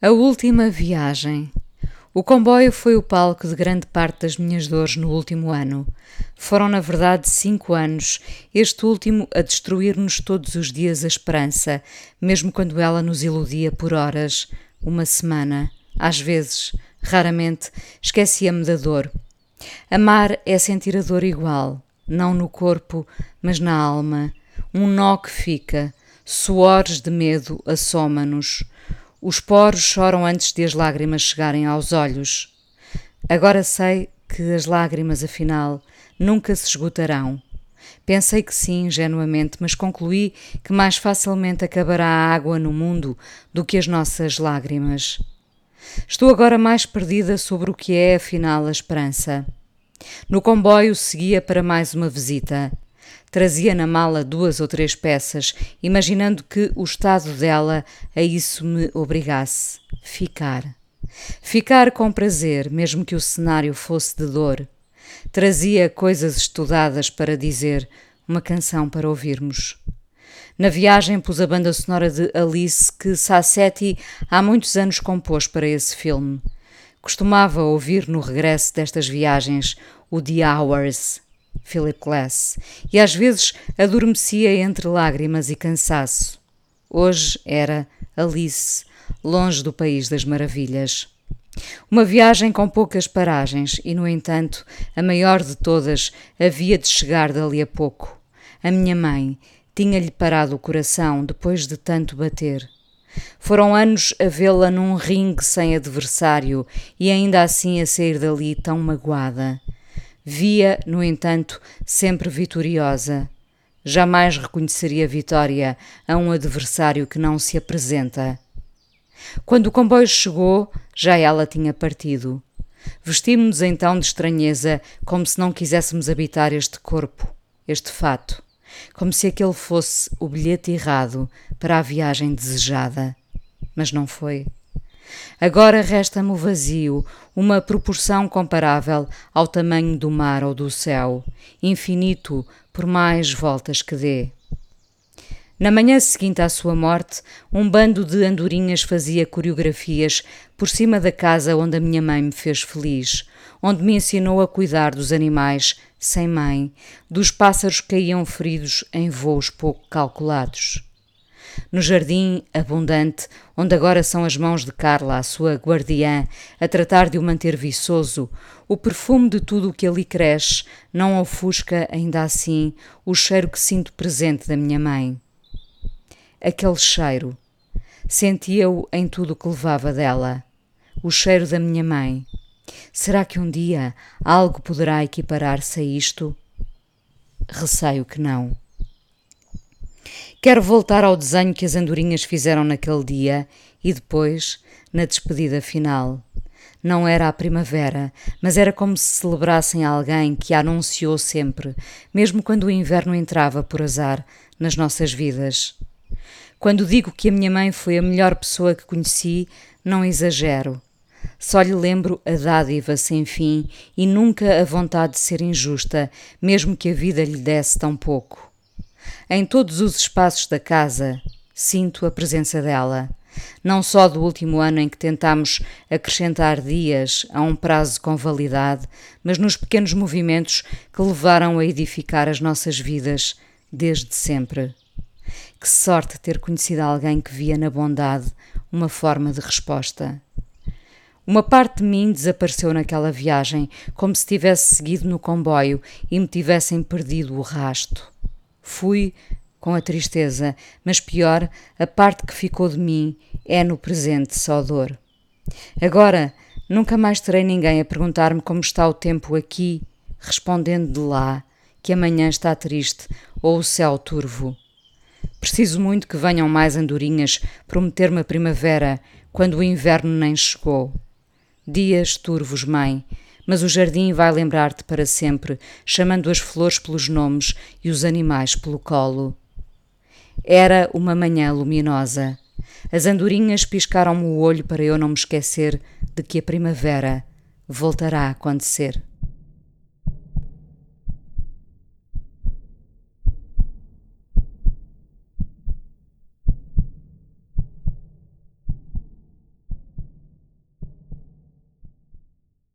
A última viagem. O comboio foi o palco de grande parte das minhas dores no último ano. Foram, na verdade, cinco anos, este último a destruir-nos todos os dias a esperança, mesmo quando ela nos iludia por horas, uma semana. Às vezes, raramente, esquecia-me da dor. Amar é sentir a dor igual, não no corpo, mas na alma. Um nó que fica, suores de medo assoma-nos. Os poros choram antes de as lágrimas chegarem aos olhos. Agora sei que as lágrimas, afinal, nunca se esgotarão. Pensei que sim, ingenuamente, mas concluí que mais facilmente acabará a água no mundo do que as nossas lágrimas. Estou agora mais perdida sobre o que é, afinal, a esperança. No comboio seguia para mais uma visita. Trazia na mala duas ou três peças, imaginando que o estado dela a isso me obrigasse. Ficar. Ficar com prazer, mesmo que o cenário fosse de dor. Trazia coisas estudadas para dizer, uma canção para ouvirmos. Na viagem pus a banda sonora de Alice que Sassetti há muitos anos compôs para esse filme. Costumava ouvir no regresso destas viagens o The Hours, Philip Glass, e às vezes adormecia entre lágrimas e cansaço. Hoje era Alice, longe do país das maravilhas. Uma viagem com poucas paragens e, no entanto, a maior de todas havia de chegar dali a pouco. A minha mãe tinha-lhe parado o coração depois de tanto bater. Foram anos a vê-la num ringue sem adversário e ainda assim a sair dali tão magoada. Via, no entanto, sempre vitoriosa. Jamais reconheceria vitória a um adversário que não se apresenta. Quando o comboio chegou, já ela tinha partido. Vestimos-nos então de estranheza, como se não quiséssemos habitar este corpo, este fato, como se aquele fosse o bilhete errado para a viagem desejada. Mas não foi. Agora resta-me o vazio, uma proporção comparável ao tamanho do mar ou do céu, infinito por mais voltas que dê. Na manhã seguinte à sua morte, um bando de andorinhas fazia coreografias por cima da casa onde a minha mãe me fez feliz, onde me ensinou a cuidar dos animais sem mãe, dos pássaros que caíam feridos em voos pouco calculados no jardim abundante, onde agora são as mãos de Carla, a sua guardiã, a tratar de o manter viçoso, o perfume de tudo o que ali cresce não ofusca, ainda assim, o cheiro que sinto presente da minha mãe. Aquele cheiro. Sentia-o em tudo o que levava dela. O cheiro da minha mãe. Será que um dia algo poderá equiparar-se a isto? Receio que não. Quero voltar ao desenho que as andorinhas fizeram naquele dia e depois, na despedida final. Não era a primavera, mas era como se celebrassem alguém que a anunciou sempre, mesmo quando o inverno entrava por azar nas nossas vidas. Quando digo que a minha mãe foi a melhor pessoa que conheci, não exagero. Só lhe lembro a dádiva sem fim e nunca a vontade de ser injusta, mesmo que a vida lhe desse tão pouco. Em todos os espaços da casa sinto a presença dela. Não só do último ano em que tentamos acrescentar dias a um prazo com validade, mas nos pequenos movimentos que levaram a edificar as nossas vidas desde sempre. Que sorte ter conhecido alguém que via na bondade uma forma de resposta. Uma parte de mim desapareceu naquela viagem, como se tivesse seguido no comboio e me tivessem perdido o rasto. Fui com a tristeza, mas pior, a parte que ficou de mim é no presente só dor. Agora, nunca mais terei ninguém a perguntar-me como está o tempo aqui, respondendo de lá que amanhã está triste ou o céu turvo. Preciso muito que venham mais andorinhas prometer-me a primavera, quando o inverno nem chegou. Dias turvos, mãe, mas o jardim vai lembrar-te para sempre, chamando as flores pelos nomes e os animais pelo colo. Era uma manhã luminosa. As andorinhas piscaram-me o olho para eu não me esquecer de que a primavera voltará a acontecer.